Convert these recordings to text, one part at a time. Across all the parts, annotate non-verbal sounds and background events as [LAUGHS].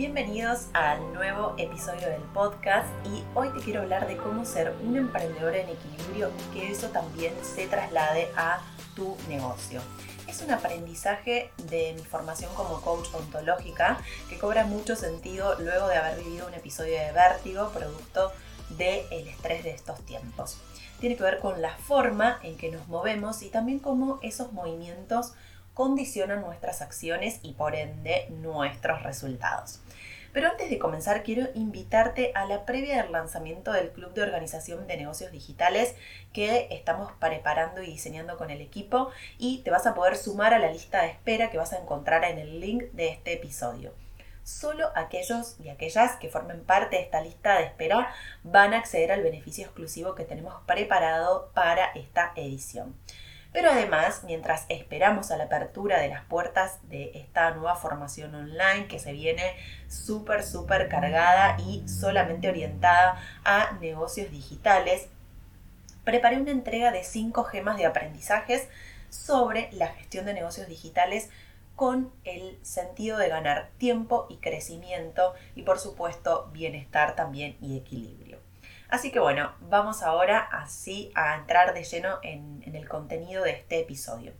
Bienvenidos al nuevo episodio del podcast y hoy te quiero hablar de cómo ser un emprendedor en equilibrio y que eso también se traslade a tu negocio. Es un aprendizaje de mi formación como coach ontológica que cobra mucho sentido luego de haber vivido un episodio de vértigo producto del estrés de estos tiempos. Tiene que ver con la forma en que nos movemos y también cómo esos movimientos condicionan nuestras acciones y por ende nuestros resultados. Pero antes de comenzar quiero invitarte a la previa del lanzamiento del Club de Organización de Negocios Digitales que estamos preparando y diseñando con el equipo y te vas a poder sumar a la lista de espera que vas a encontrar en el link de este episodio. Solo aquellos y aquellas que formen parte de esta lista de espera van a acceder al beneficio exclusivo que tenemos preparado para esta edición. Pero además, mientras esperamos a la apertura de las puertas de esta nueva formación online que se viene súper, súper cargada y solamente orientada a negocios digitales, preparé una entrega de cinco gemas de aprendizajes sobre la gestión de negocios digitales con el sentido de ganar tiempo y crecimiento y por supuesto bienestar también y equilibrio. Así que bueno, vamos ahora así a entrar de lleno en, el contenido de este episodio.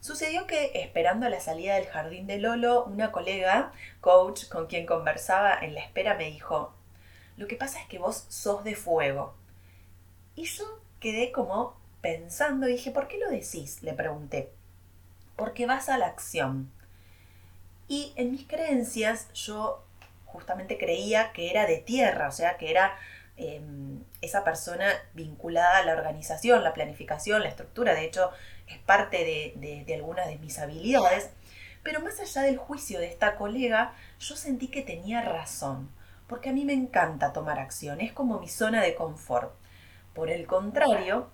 Sucedió que, esperando la salida del jardín de Lolo, una colega, coach, con quien conversaba en la espera, me dijo, lo que pasa es que vos sos de fuego. Y yo quedé como pensando, dije, ¿por qué lo decís? Le pregunté. Porque vas a la acción. Y en mis creencias yo justamente creía que era de tierra, o sea, que era Em, esa persona vinculada a la organización, la planificación, la estructura. De hecho, es parte de, de, algunas de mis habilidades. Pero más allá del juicio de esta colega, yo sentí que tenía razón, porque a mí me encanta tomar acción, es como mi zona de confort. Por el contrario,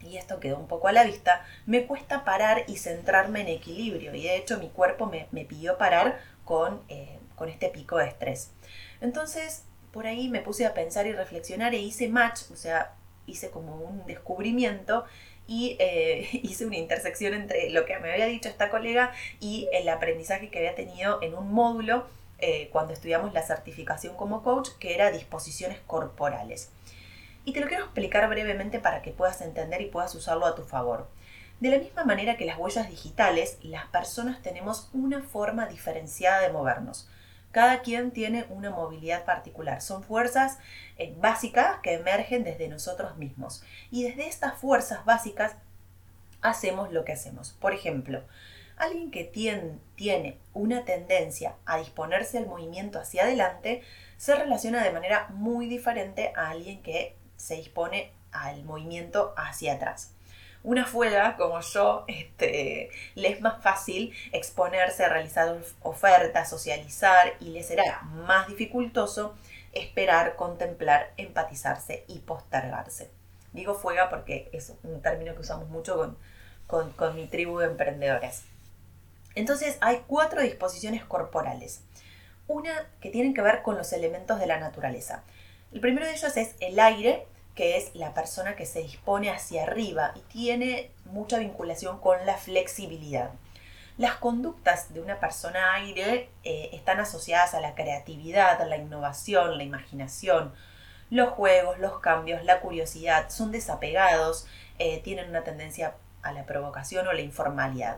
y esto quedó un poco a la vista, me cuesta parar y centrarme en equilibrio, y de hecho mi cuerpo me, pidió parar con, eh, con este pico de estrés. Entonces, por ahí me puse a pensar y reflexionar e hice match, o sea, hice como un descubrimiento y eh, [LAUGHS] hice una intersección entre lo que me había dicho esta colega y el aprendizaje que había tenido en un módulo eh, cuando estudiamos la certificación como coach, que era disposiciones corporales. Y te lo quiero explicar brevemente para que puedas entender y puedas usarlo a tu favor. De la misma manera que las huellas digitales, las personas tenemos una forma diferenciada de movernos. Cada quien tiene una movilidad particular. Son fuerzas eh, básicas que emergen desde nosotros mismos. Y desde estas fuerzas básicas hacemos lo que hacemos. Por ejemplo, alguien que tiene, tiene una tendencia a disponerse al movimiento hacia adelante se relaciona de manera muy diferente a alguien que se dispone al movimiento hacia atrás una fuega como yo, este, le es más fácil exponerse a realizar ofertas, socializar y le será más dificultoso esperar, contemplar, empatizarse y postergarse. Digo fuega porque es un término que usamos mucho con, con mi tribu de emprendedores. Entonces hay cuatro disposiciones corporales. Una que tienen que ver con los elementos de la naturaleza. El primero de ellos es el aire, que es la persona que se dispone hacia arriba y tiene mucha vinculación con la flexibilidad. Las conductas de una persona aire eh, están asociadas a la creatividad, a la innovación, la imaginación, los juegos, los cambios, la curiosidad, son desapegados, eh, tienen una tendencia a la provocación o la informalidad.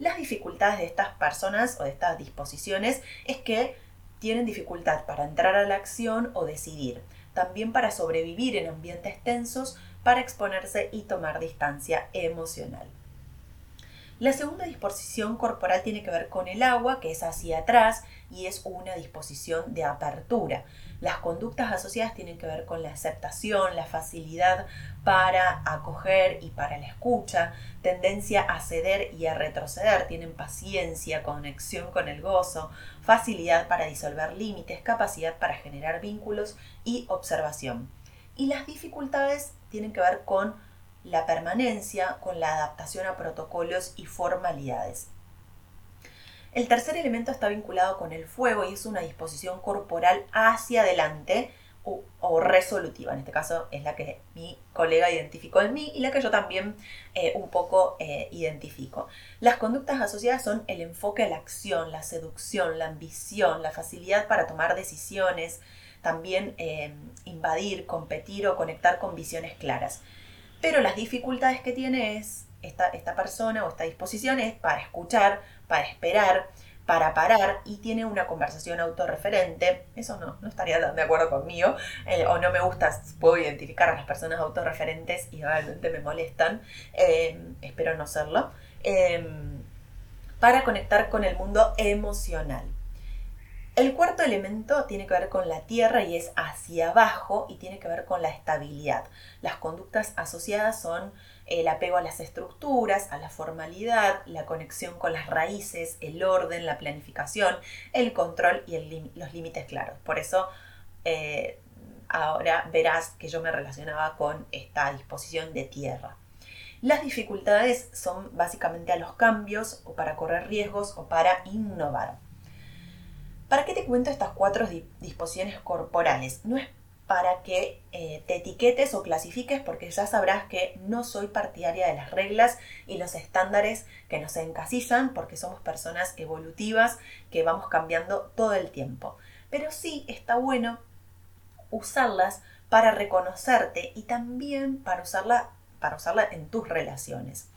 Las dificultades de estas personas o de estas disposiciones es que tienen dificultad para entrar a la acción o decidir también para sobrevivir en ambientes tensos, para exponerse y tomar distancia emocional. La segunda disposición corporal tiene que ver con el agua, que es hacia atrás y es una disposición de apertura. Las conductas asociadas tienen que ver con la aceptación, la facilidad para acoger y para la escucha, tendencia a ceder y a retroceder, tienen paciencia, conexión con el gozo, facilidad para disolver límites, capacidad para generar vínculos y observación. Y las dificultades tienen que ver con la permanencia, con la adaptación a protocolos y formalidades. El tercer elemento está vinculado con el fuego y es una disposición corporal hacia adelante, o, resolutiva. En este caso es la que mi colega identificó en mí y la que yo también eh, un poco eh, identifico. Las conductas asociadas son el enfoque a la acción, la seducción, la ambición, la facilidad para tomar decisiones, también eh, invadir, competir o conectar con visiones claras. Pero las dificultades que tiene es esta, esta persona o esta disposición es para escuchar, para esperar, para parar y tiene una conversación autorreferente. Eso no, no estaría tan de acuerdo conmigo. O no me gusta, puedo identificar a las personas autorreferentes y realmente me molestan. Eh, espero no serlo. Em, para conectar con el mundo emocional. El cuarto elemento tiene que ver con la tierra y es hacia abajo y tiene que ver con la estabilidad. Las conductas asociadas son el apego a las estructuras, a la formalidad, la conexión con las raíces, el orden, la planificación, el control y los límites claros. Por eso eh, ahora verás que yo me relacionaba con esta disposición de tierra. Las dificultades son básicamente a los cambios o para correr riesgos o para innovar. ¿Para qué te cuento estas cuatro disposiciones corporales? No es para que eh, te etiquetes o clasifiques porque ya sabrás que no soy partidaria de las reglas y los estándares que nos encasillan porque somos personas evolutivas que vamos cambiando todo el tiempo. Pero sí está bueno usarlas para reconocerte y también para usarla, para usarla en tus relaciones.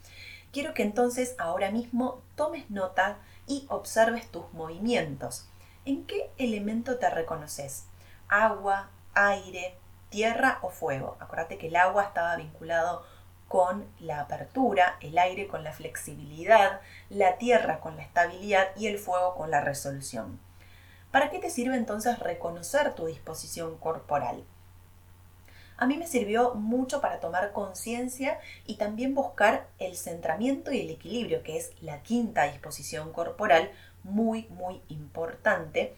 Quiero que entonces ahora mismo tomes nota y observes tus movimientos. ¿En qué elemento te reconoces? Agua, aire, tierra o fuego. Acuérdate que el agua estaba vinculado con la apertura, el aire con la flexibilidad, la tierra con la estabilidad y el fuego con la resolución. ¿Para qué te sirve entonces reconocer tu disposición corporal? A mí me sirvió mucho para tomar conciencia y también buscar el centramiento y el equilibrio, que es la quinta disposición corporal, muy, muy importante,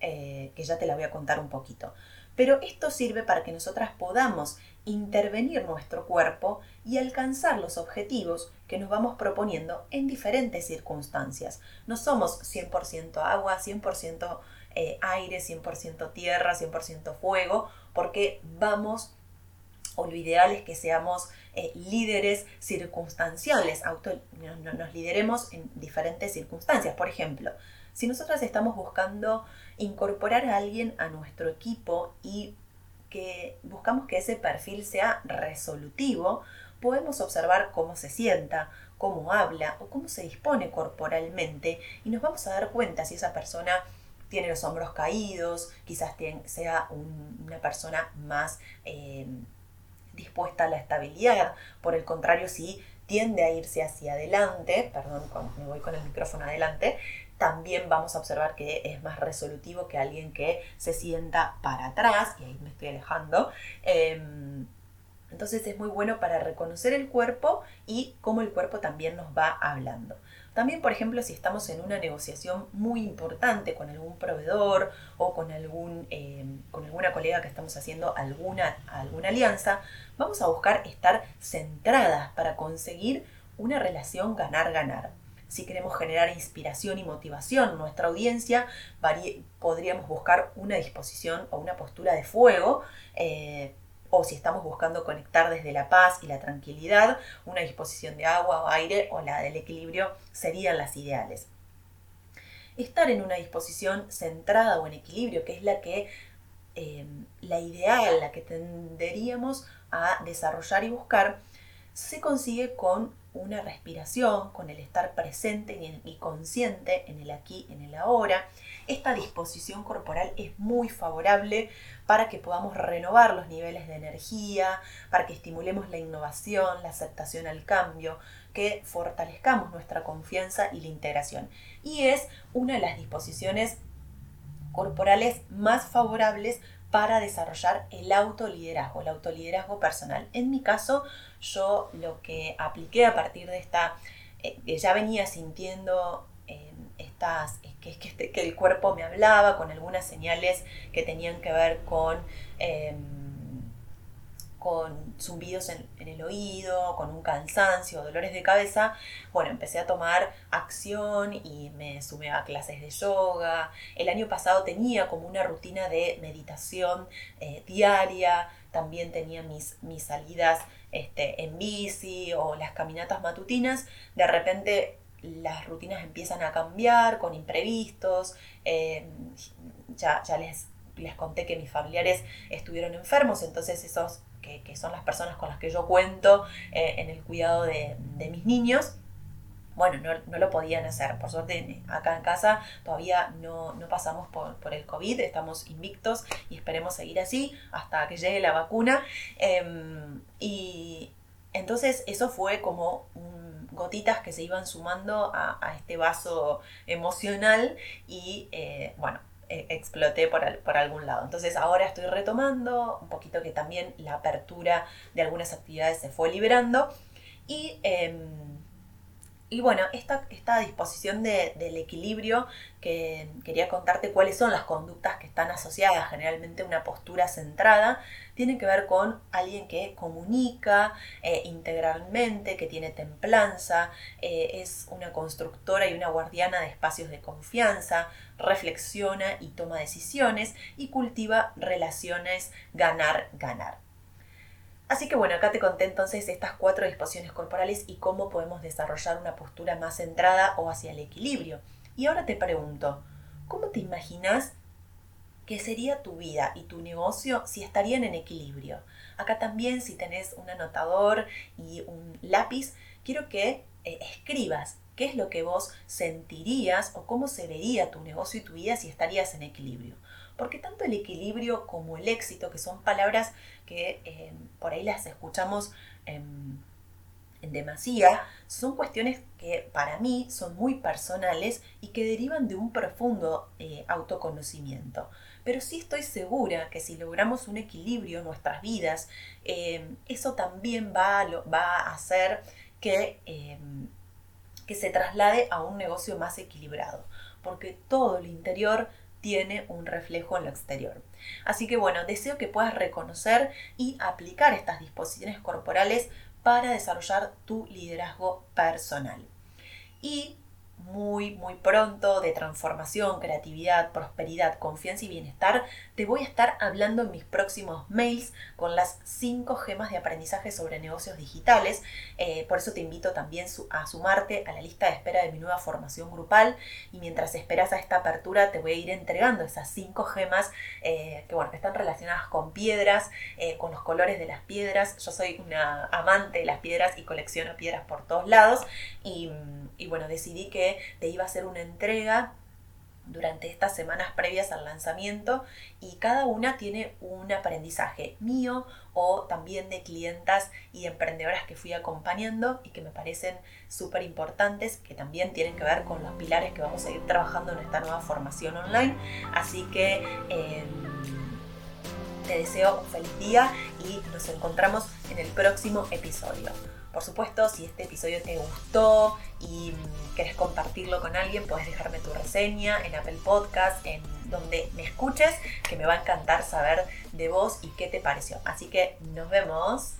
eh, que ya te la voy a contar un poquito. Pero esto sirve para que nosotras podamos intervenir nuestro cuerpo y alcanzar los objetivos que nos vamos proponiendo en diferentes circunstancias. No somos 100% agua, 100% eh, aire, 100% tierra, 100% fuego, porque vamos, o lo ideal es que seamos eh, líderes circunstanciales, nos lideremos en diferentes circunstancias. Por ejemplo, si nosotras estamos buscando incorporar a alguien a nuestro equipo y que buscamos que ese perfil sea resolutivo, podemos observar cómo se sienta, cómo habla o cómo se dispone corporalmente y nos vamos a dar cuenta si esa persona tiene los hombros caídos, quizás sea una persona más eh, dispuesta a la estabilidad, por el contrario, si tiende a irse hacia adelante, perdón, me voy con el micrófono adelante, también vamos a observar que es más resolutivo que alguien que se sienta para atrás, y ahí me estoy alejando. Em, entonces es muy bueno para reconocer el cuerpo y cómo el cuerpo también nos va hablando. También, por ejemplo, si estamos en una negociación muy importante con algún proveedor o con, algún, em, con alguna colega que estamos haciendo alguna, alguna alianza, vamos a buscar estar centradas para conseguir una relación ganar-ganar si queremos generar inspiración y motivación en nuestra audiencia, podríamos buscar una disposición o una postura de fuego. Eh, o si estamos buscando conectar desde la paz y la tranquilidad, una disposición de agua o aire o la del equilibrio serían las ideales. Estar en una disposición centrada o en equilibrio, que es la que eh, la ideal, la que tenderíamos a desarrollar y buscar, se consigue con una respiración, con el estar presente y consciente en el aquí, en el ahora. Esta disposición corporal es muy favorable para que podamos renovar los niveles de energía, para que estimulemos la innovación, la aceptación al cambio, que fortalezcamos nuestra confianza y la integración. Y es una de las disposiciones corporales más favorables para desarrollar el autoliderazgo, el autoliderazgo personal. En mi caso, yo lo que apliqué a partir de esta, eh, ya venía sintiendo eh, estas, este, que, el cuerpo me hablaba con algunas señales que tenían que ver con... Em, con zumbidos en, el oído, con un cansancio, dolores de cabeza, bueno, empecé a tomar acción y me sumé a clases de yoga. El año pasado tenía como una rutina de meditación eh, diaria, también tenía mis, mis salidas este, en bici o las caminatas matutinas. De repente las rutinas empiezan a cambiar con imprevistos. Eh, ya, ya les, les conté que mis familiares estuvieron enfermos, entonces esos que, son las personas con las que yo cuento eh, en el cuidado de, mis niños, bueno, no, lo podían hacer. Por suerte, acá en casa todavía no, pasamos por, el COVID, estamos invictos y esperemos seguir así hasta que llegue la vacuna. Em, y entonces eso fue como gotitas que se iban sumando a, este vaso emocional y eh, bueno, eh, exploté por, por, algún lado. Entonces ahora estoy retomando, un poquito que también la apertura de algunas actividades se fue liberando y... Em, y bueno, esta, esta disposición del equilibrio, que quería contarte cuáles son las conductas que están asociadas generalmente una postura centrada, tiene que ver con alguien que comunica eh, integralmente, que tiene templanza, eh, es una constructora y una guardiana de espacios de confianza, reflexiona y toma decisiones y cultiva relaciones ganar-ganar. Así que bueno, acá te conté entonces estas cuatro disposiciones corporales y cómo podemos desarrollar una postura más centrada o hacia el equilibrio. Y ahora te pregunto, ¿cómo te imaginas que sería tu vida y tu negocio si estarían en equilibrio? Acá también si tenés un anotador y un lápiz, quiero que eh, escribas qué es lo que vos sentirías o cómo se vería tu negocio y tu vida si estarías en equilibrio. Porque tanto el equilibrio como el éxito, que son palabras que eh, por ahí las escuchamos en, demasía, son cuestiones que para mí son muy personales y que derivan de un profundo eh, autoconocimiento. Pero sí estoy segura que si logramos un equilibrio en nuestras vidas, eh, eso también va, va a hacer que, que se traslade a un negocio más equilibrado. Porque todo el interior tiene un reflejo en lo exterior. Así que bueno, deseo que puedas reconocer y aplicar estas disposiciones corporales para desarrollar tu liderazgo personal. Y muy, muy pronto de transformación, creatividad, prosperidad, confianza y bienestar, te voy a estar hablando en mis próximos mails con las 5 gemas de aprendizaje sobre negocios digitales. Eh, por eso te invito también a sumarte a la lista de espera de mi nueva formación grupal y mientras esperas a esta apertura te voy a ir entregando esas 5 gemas eh, que, bueno, que están relacionadas con piedras, eh, con los colores de las piedras. Yo soy una amante de las piedras y colecciono piedras por todos lados y, y bueno, decidí que te iba a hacer una entrega durante estas semanas previas al lanzamiento y cada una tiene un aprendizaje mío o también de clientas y emprendedoras que fui acompañando y que me parecen súper importantes, que también tienen que ver con los pilares que vamos a ir trabajando en esta nueva formación online. Así que em, te deseo un feliz día y nos encontramos en el próximo episodio. Por supuesto, si este episodio te gustó y mm, querés compartirlo con alguien, puedes dejarme tu reseña en Apple Podcast, en donde me escuches, que me va a encantar saber de vos y qué te pareció. Así que nos vemos.